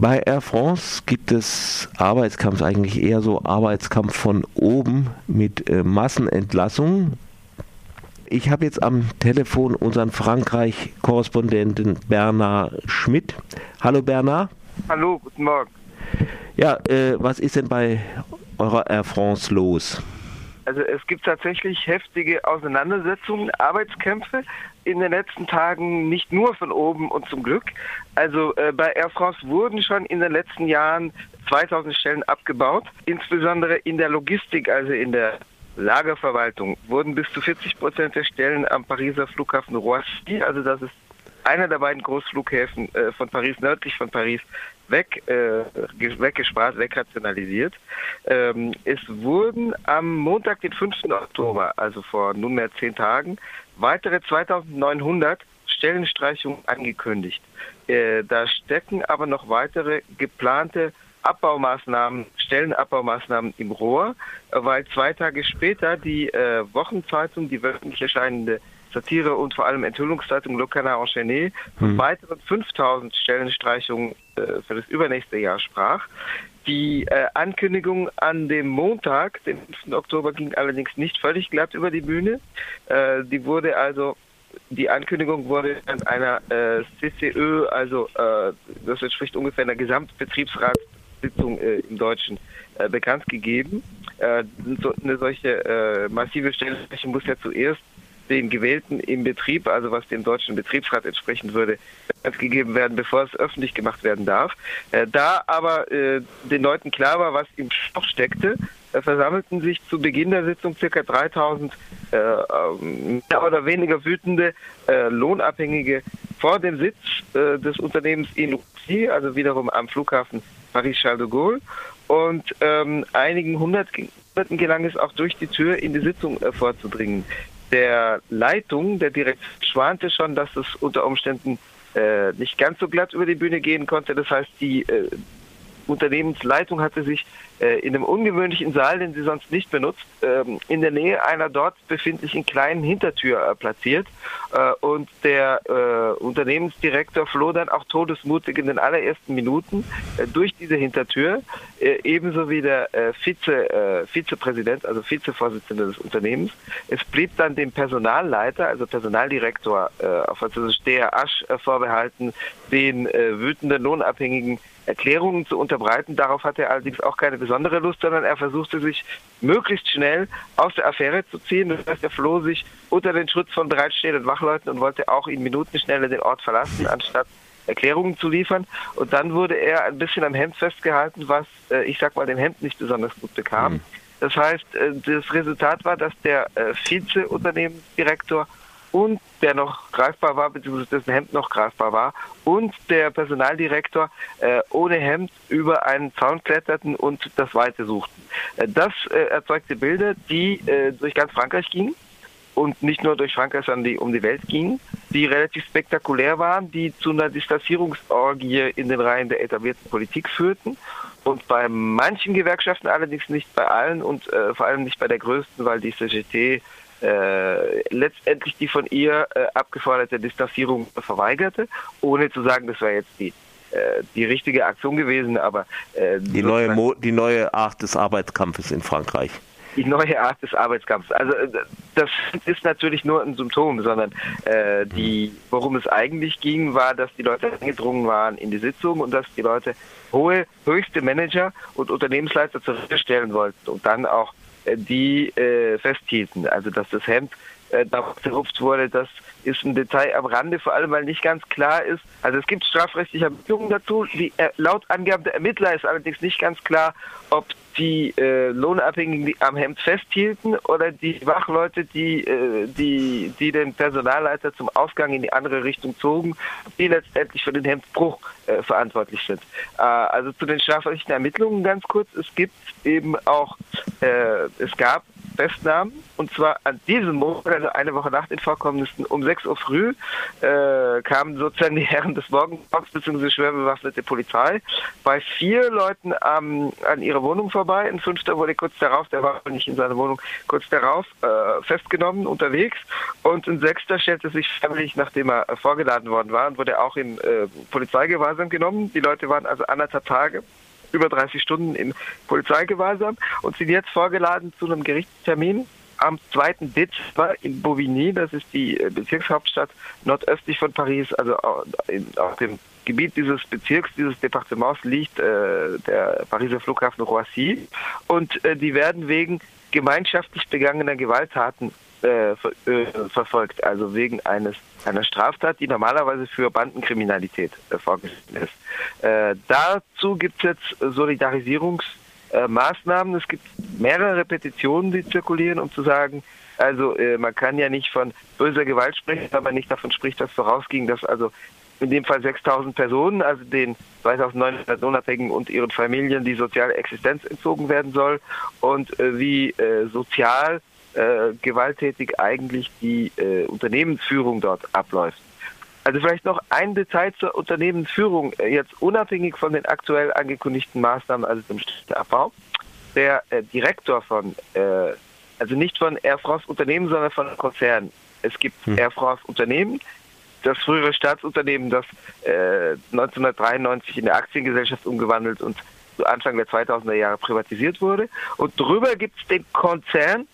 Bei Air France gibt es Arbeitskampf, eigentlich eher so Arbeitskampf von oben mit äh, Massenentlassungen. Ich habe jetzt am Telefon unseren Frankreich-Korrespondenten Bernard Schmidt. Hallo Bernard. Hallo, guten Morgen. Ja, äh, was ist denn bei eurer Air France los? Also es gibt tatsächlich heftige Auseinandersetzungen, Arbeitskämpfe in den letzten Tagen, nicht nur von oben und zum Glück. Also äh, bei Air France wurden schon in den letzten Jahren 2000 Stellen abgebaut, insbesondere in der Logistik, also in der Lagerverwaltung, wurden bis zu 40 Prozent der Stellen am Pariser Flughafen Roissy, also das ist einer der beiden Großflughäfen äh, von Paris, nördlich von Paris, weg, äh, weggespart, wegrationalisiert. Ähm, es wurden am Montag, den 5. Oktober, also vor nunmehr zehn Tagen, weitere 2900 Stellenstreichungen angekündigt. Äh, da stecken aber noch weitere geplante Abbaumaßnahmen, Stellenabbaumaßnahmen im Rohr, weil zwei Tage später die äh, Wochenzeitung, die wöchentlich erscheinende Satire und vor allem Enthüllungszeitung Le Canard Enchaîné von hm. weiteren 5000 Stellenstreichungen äh, für das übernächste Jahr sprach. Die äh, Ankündigung an dem Montag, den 5. Oktober, ging allerdings nicht völlig glatt über die Bühne. Äh, die wurde also die Ankündigung wurde an einer äh, CCÖ, also äh, das entspricht ungefähr einer Gesamtbetriebsratssitzung äh, im Deutschen, äh, bekannt gegeben. So, eine solche massive Stellenfläche muss ja zuerst den Gewählten im Betrieb, also was dem deutschen Betriebsrat entsprechen würde, gegeben werden, bevor es öffentlich gemacht werden darf. Äh, da aber äh, den Leuten klar war, was im Stoff steckte, äh, versammelten sich zu Beginn der Sitzung ca. 3000 äh, ähm, mehr oder weniger wütende äh, Lohnabhängige vor dem Sitz äh, des Unternehmens in Russie, also wiederum am Flughafen Paris-Charles de Gaulle. Und ähm, einigen Hunderten gelang es auch durch die Tür in die Sitzung vorzudringen der Leitung, der Direktion schwante schon, dass es unter Umständen äh, nicht ganz so glatt über die Bühne gehen konnte. Das heißt, die äh, Unternehmensleitung hatte sich in einem ungewöhnlichen Saal, den sie sonst nicht benutzt, ähm, in der Nähe einer dort befindlichen kleinen Hintertür äh, platziert. Äh, und der äh, Unternehmensdirektor floh dann auch todesmutig in den allerersten Minuten äh, durch diese Hintertür, äh, ebenso wie der Vize, Vizepräsident, also Vizevorsitzende des Unternehmens. Es blieb dann dem Personalleiter, also Personaldirektor auf Französisch der Asch vorbehalten, den wütenden Lohnabhängigen Erklärungen zu unterbreiten. Darauf hatte er allerdings auch keine besondere Lust, sondern er versuchte sich möglichst schnell aus der Affäre zu ziehen. Das heißt, er floh sich unter den Schutz von bereitstehenden Wachleuten und wollte auch in Minutenschnelle den Ort verlassen, anstatt Erklärungen zu liefern. Und dann wurde er ein bisschen am Hemd festgehalten, was, äh, ich sag mal, dem Hemd nicht besonders gut bekam. Mhm. Das heißt, äh, das Resultat war, dass der äh, Vize-Unternehmensdirektor und der noch greifbar war, beziehungsweise dessen Hemd noch greifbar war, und der Personaldirektor äh, ohne Hemd über einen Zaun kletterten und das Weite suchten. Äh, das äh, erzeugte Bilder, die äh, durch ganz Frankreich gingen und nicht nur durch Frankreich, sondern die um die Welt gingen, die relativ spektakulär waren, die zu einer Distanzierungsorgie in den Reihen der etablierten Politik führten und bei manchen Gewerkschaften allerdings nicht bei allen und äh, vor allem nicht bei der größten, weil die CGT äh, letztendlich die von ihr äh, abgeforderte Distanzierung verweigerte, ohne zu sagen, das war jetzt die äh, die richtige Aktion gewesen, aber äh, die neue Mo die neue Art des Arbeitskampfes in Frankreich. Die neue Art des Arbeitskampfes. Also das ist natürlich nur ein Symptom, sondern äh, die, worum es eigentlich ging, war, dass die Leute eingedrungen waren in die Sitzung und dass die Leute hohe, höchste Manager und Unternehmensleiter zur Rede stellen wollten und dann auch die äh, festhielten. Also dass das Hemd äh, darauf zerrupft wurde, das ist ein Detail am Rande, vor allem weil nicht ganz klar ist. Also es gibt strafrechtliche Ermittlungen dazu. Die, äh, laut Angaben der Ermittler ist allerdings nicht ganz klar, ob die äh, Lohnabhängigen die am Hemd festhielten oder die Wachleute, die, äh, die, die den Personalleiter zum Ausgang in die andere Richtung zogen, die letztendlich für den Hemdbruch äh, verantwortlich sind. Äh, also zu den strafrechtlichen Ermittlungen ganz kurz. Es gibt eben auch, äh, es gab festnahmen. Und zwar an diesem Montag, also eine Woche nach den Vorkommnissen, um 6 Uhr früh, äh, kamen sozusagen die Herren des Morgenkorps bzw. schwer bewaffnete Polizei bei vier Leuten ähm, an ihrer Wohnung vorbei. Ein fünfter wurde kurz darauf, der war nicht in seiner Wohnung, kurz darauf äh, festgenommen, unterwegs. Und ein sechster stellte sich freiwillig, nachdem er äh, vorgeladen worden war, und wurde auch in äh, Polizeigewahrsam genommen. Die Leute waren also anderthalb Tage über 30 Stunden in Polizeigewahrsam und sind jetzt vorgeladen zu einem Gerichtstermin am 2. Dezember in Bovigny, das ist die äh, Bezirkshauptstadt nordöstlich von Paris, also auf dem Gebiet dieses Bezirks, dieses Departements liegt äh, der Pariser Flughafen Roissy und äh, die werden wegen gemeinschaftlich begangener Gewalttaten äh, ver äh, verfolgt, also wegen eines einer Straftat, die normalerweise für Bandenkriminalität äh, vorgesehen ist. Äh, dazu gibt es jetzt Solidarisierungsmaßnahmen. es gibt mehrere Petitionen, die zirkulieren, um zu sagen, also äh, man kann ja nicht von böser Gewalt sprechen, wenn man nicht davon spricht, dass vorausging, dass also in dem Fall 6000 Personen, also den 2900 Unabhängigen und ihren Familien die soziale Existenz entzogen werden soll und äh, wie äh, sozial äh, gewalttätig eigentlich die äh, Unternehmensführung dort abläuft. Also vielleicht noch ein Detail zur Unternehmensführung, äh, jetzt unabhängig von den aktuell angekündigten Maßnahmen, also dem Abbau. Der äh, Direktor von, äh, also nicht von Air France Unternehmen, sondern von Konzernen. Es gibt hm. Air France Unternehmen, das frühere Staatsunternehmen, das 1993 in der Aktiengesellschaft umgewandelt und Anfang der 2000er Jahre privatisiert wurde. Und drüber gibt es den Konzern,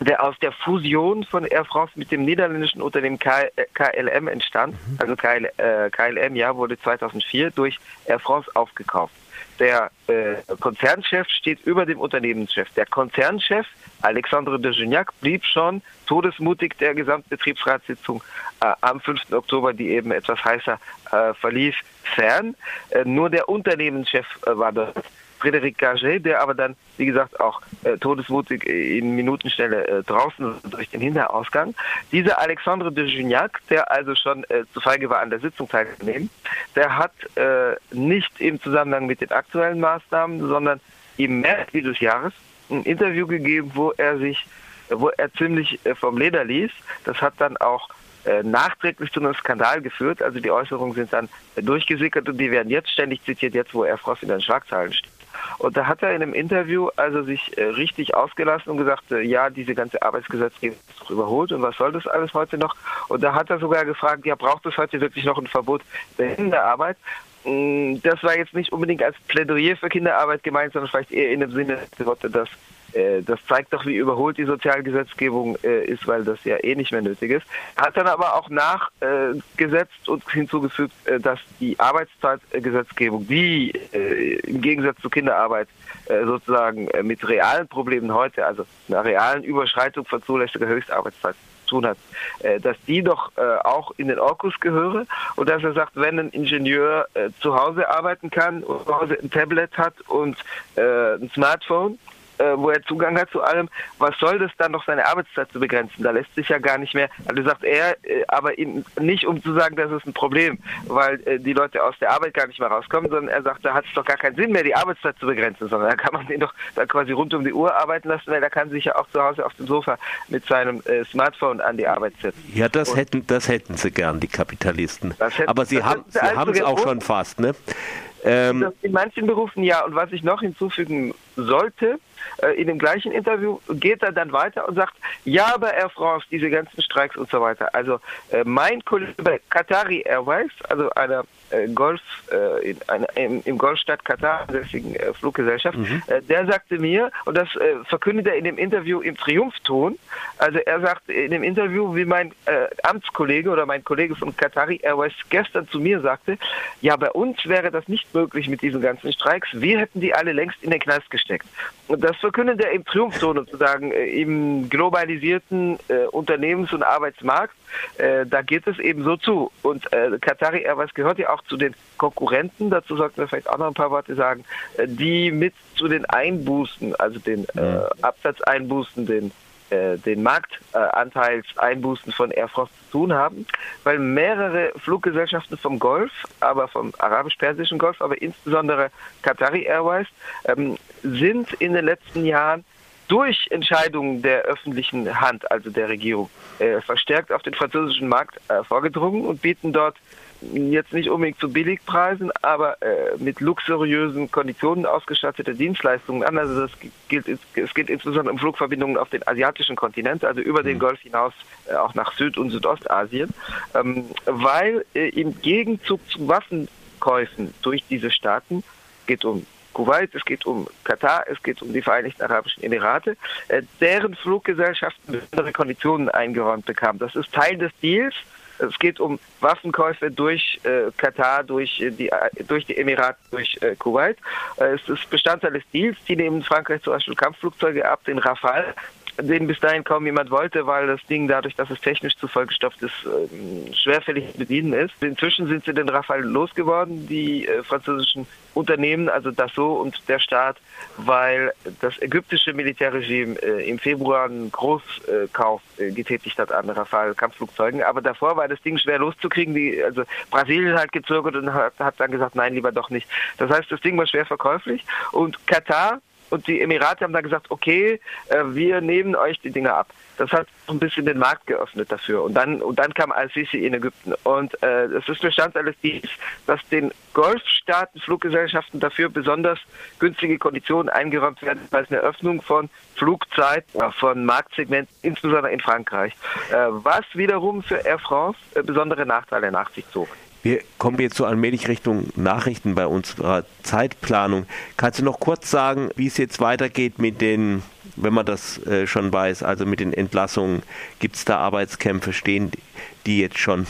der aus der Fusion von Air France mit dem niederländischen Unternehmen KLM entstand. Mhm. Also KL, äh, KLM ja wurde 2004 durch Air France aufgekauft. Der äh, Konzernchef steht über dem Unternehmenschef. Der Konzernchef Alexandre de Gignac blieb schon todesmutig der Gesamtbetriebsratssitzung äh, am 5. Oktober, die eben etwas heißer äh, verlief, fern. Äh, nur der Unternehmenschef äh, war dort Frédéric Gaget, der aber dann, wie gesagt, auch äh, todesmutig in Minutenstelle äh, draußen durch den Hinterausgang. Dieser Alexandre de Gignac, der also schon äh, zu feige war, an der Sitzung teilzunehmen, der hat äh, nicht im Zusammenhang mit den aktuellen Maßnahmen, sondern im März dieses Jahres ein Interview gegeben, wo er sich, wo er ziemlich äh, vom Leder ließ. Das hat dann auch äh, nachträglich zu einem Skandal geführt. Also die Äußerungen sind dann durchgesickert und die werden jetzt ständig zitiert, jetzt wo er Frost in den Schlagzeilen steht. Und da hat er in einem Interview also sich äh, richtig ausgelassen und gesagt, äh, ja, diese ganze Arbeitsgesetzgebung ist doch überholt und was soll das alles heute noch? Und da hat er sogar gefragt, ja, braucht es heute wirklich noch ein Verbot der Kinderarbeit? Mm, das war jetzt nicht unbedingt als Plädoyer für Kinderarbeit gemeint, sondern vielleicht eher in dem Sinne, dass das zeigt doch, wie überholt die Sozialgesetzgebung äh, ist, weil das ja eh nicht mehr nötig ist. Hat dann aber auch nachgesetzt und hinzugefügt, äh, dass die Arbeitszeitgesetzgebung, die im Gegensatz zur Kinderarbeit sozusagen mit realen Problemen heute, also einer realen Überschreitung von zulässiger Höchstarbeitszeit tun hat, dass die doch auch in den Orkus gehöre und dass er sagt, wenn ein Ingenieur zu Hause arbeiten kann und zu Hause ein Tablet hat und ein Smartphone, äh, wo er Zugang hat zu allem, was soll das dann noch seine Arbeitszeit zu begrenzen? Da lässt sich ja gar nicht mehr, also sagt er, äh, aber ihn, nicht um zu sagen, das ist ein Problem, weil äh, die Leute aus der Arbeit gar nicht mehr rauskommen, sondern er sagt, da hat es doch gar keinen Sinn mehr, die Arbeitszeit zu begrenzen, sondern da kann man den doch dann quasi rund um die Uhr arbeiten lassen, weil da kann sich ja auch zu Hause auf dem Sofa mit seinem äh, Smartphone an die Arbeit setzen. Ja, das Und hätten, das hätten sie gern, die Kapitalisten. Hätten, aber sie haben sie haben es auch schon fast, ne? Ähm, in manchen Berufen ja. Und was ich noch hinzufügen sollte, äh, in dem gleichen Interview geht er dann weiter und sagt, ja, aber Air France, diese ganzen Streiks und so weiter. Also äh, mein Kollege bei Qatari Airways, also einer äh, Golf, in einer, im, Golfstadt Katar deswegen Fluggesellschaft, mhm. Der sagte mir, und das verkündet er in dem Interview im Triumphton, also er sagt in dem Interview, wie mein Amtskollege oder mein Kollege von Qatari Airways gestern zu mir sagte, ja, bei uns wäre das nicht möglich mit diesen ganzen Streiks, wir hätten die alle längst in den Knast gesteckt. Und das verkündet er im Triumphton sozusagen äh, im globalisierten äh, Unternehmens- und Arbeitsmarkt. Äh, da geht es eben so zu. Und äh, Qatari Airways gehört ja auch zu den Konkurrenten, dazu sollten wir vielleicht auch noch ein paar Worte sagen, äh, die mit zu den Einbußen, also den äh, mhm. Absatzeinbußen, den äh, den Marktanteilseinbußen von Air France zu tun haben, weil mehrere Fluggesellschaften vom Golf, aber vom arabisch-persischen Golf, aber insbesondere Qatari Airways, ähm, sind in den letzten Jahren durch Entscheidungen der öffentlichen Hand, also der Regierung, äh, verstärkt auf den französischen Markt äh, vorgedrungen und bieten dort jetzt nicht unbedingt zu Billigpreisen, aber äh, mit luxuriösen Konditionen ausgestattete Dienstleistungen an. Also das gilt, es geht insbesondere um Flugverbindungen auf den asiatischen Kontinent, also über den mhm. Golf hinaus äh, auch nach Süd- und Südostasien, ähm, weil äh, im Gegenzug zu Waffenkäufen durch diese Staaten geht um Kuwait, es geht um Katar, es geht um die Vereinigten Arabischen Emirate, äh, deren Fluggesellschaften besondere Konditionen eingeräumt bekamen. Das ist Teil des Deals es geht um Waffenkäufe durch äh, Katar, durch äh, die, durch die Emirate, durch äh, Kuwait. Äh, es ist Bestandteil des Deals. Die nehmen Frankreich zum Beispiel Kampfflugzeuge ab, den Rafale, den bis dahin kaum jemand wollte, weil das Ding dadurch, dass es technisch zu vollgestopft ist, äh, schwerfällig zu bedienen ist. Inzwischen sind sie den Rafale losgeworden, die äh, französischen Unternehmen, also Dassault und der Staat, weil das ägyptische Militärregime äh, im Februar einen Großkauf äh, getätigt hat an Rafale-Kampfflugzeugen. Aber davor war das Ding schwer loszukriegen. Die, also Brasilien hat gezögert und hat, hat dann gesagt, nein, lieber doch nicht. Das heißt, das Ding war schwer verkäuflich. Und Katar und die Emirate haben dann gesagt, okay, äh, wir nehmen euch die Dinge ab. Das hat ein bisschen den Markt geöffnet dafür. Und dann, und dann kam Al-Sisi in Ägypten. Und äh, es ist Bestandteil des Deals, dass den Golfstaaten, Fluggesellschaften dafür besonders günstige Konditionen eingeräumt werden, weil es eine Öffnung von Flugzeit, äh, von Marktsegmenten, insbesondere in Frankreich, äh, was wiederum für Air France äh, besondere Nachteile nach sich zog. Wir kommen jetzt so allmählich Richtung Nachrichten bei unserer Zeitplanung. Kannst du noch kurz sagen, wie es jetzt weitergeht mit den, wenn man das äh, schon weiß, also mit den Entlassungen? Gibt es da Arbeitskämpfe? Stehen die jetzt schon?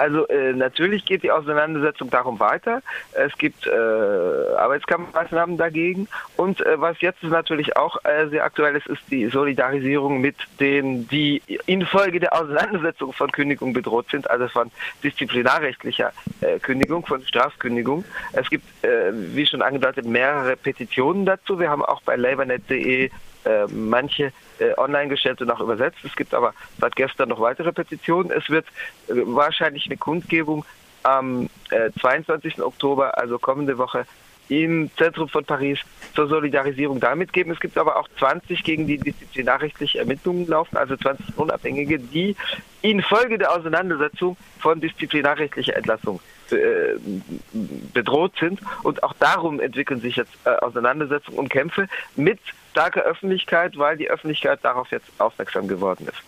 Also äh, natürlich geht die Auseinandersetzung darum weiter. Es gibt äh, Arbeitskampfmaßnahmen dagegen. Und äh, was jetzt natürlich auch äh, sehr aktuell ist, ist die Solidarisierung mit denen, die infolge der Auseinandersetzung von Kündigung bedroht sind, also von disziplinarrechtlicher äh, Kündigung, von Strafkündigung. Es gibt, äh, wie schon angedeutet, mehrere Petitionen dazu. Wir haben auch bei labournet.de äh, manche äh, online gestellt und auch übersetzt. Es gibt aber seit gestern noch weitere Petitionen. Es wird äh, wahrscheinlich eine Kundgebung am 22. Äh, Oktober, also kommende Woche, im Zentrum von Paris zur Solidarisierung damit geben. Es gibt aber auch 20 gegen die disziplinarrechtliche Ermittlungen laufen, also 20 Unabhängige, die infolge der Auseinandersetzung von disziplinarrechtlicher Entlassung äh, bedroht sind. Und auch darum entwickeln sich jetzt Auseinandersetzungen und Kämpfe mit starker Öffentlichkeit, weil die Öffentlichkeit darauf jetzt aufmerksam geworden ist.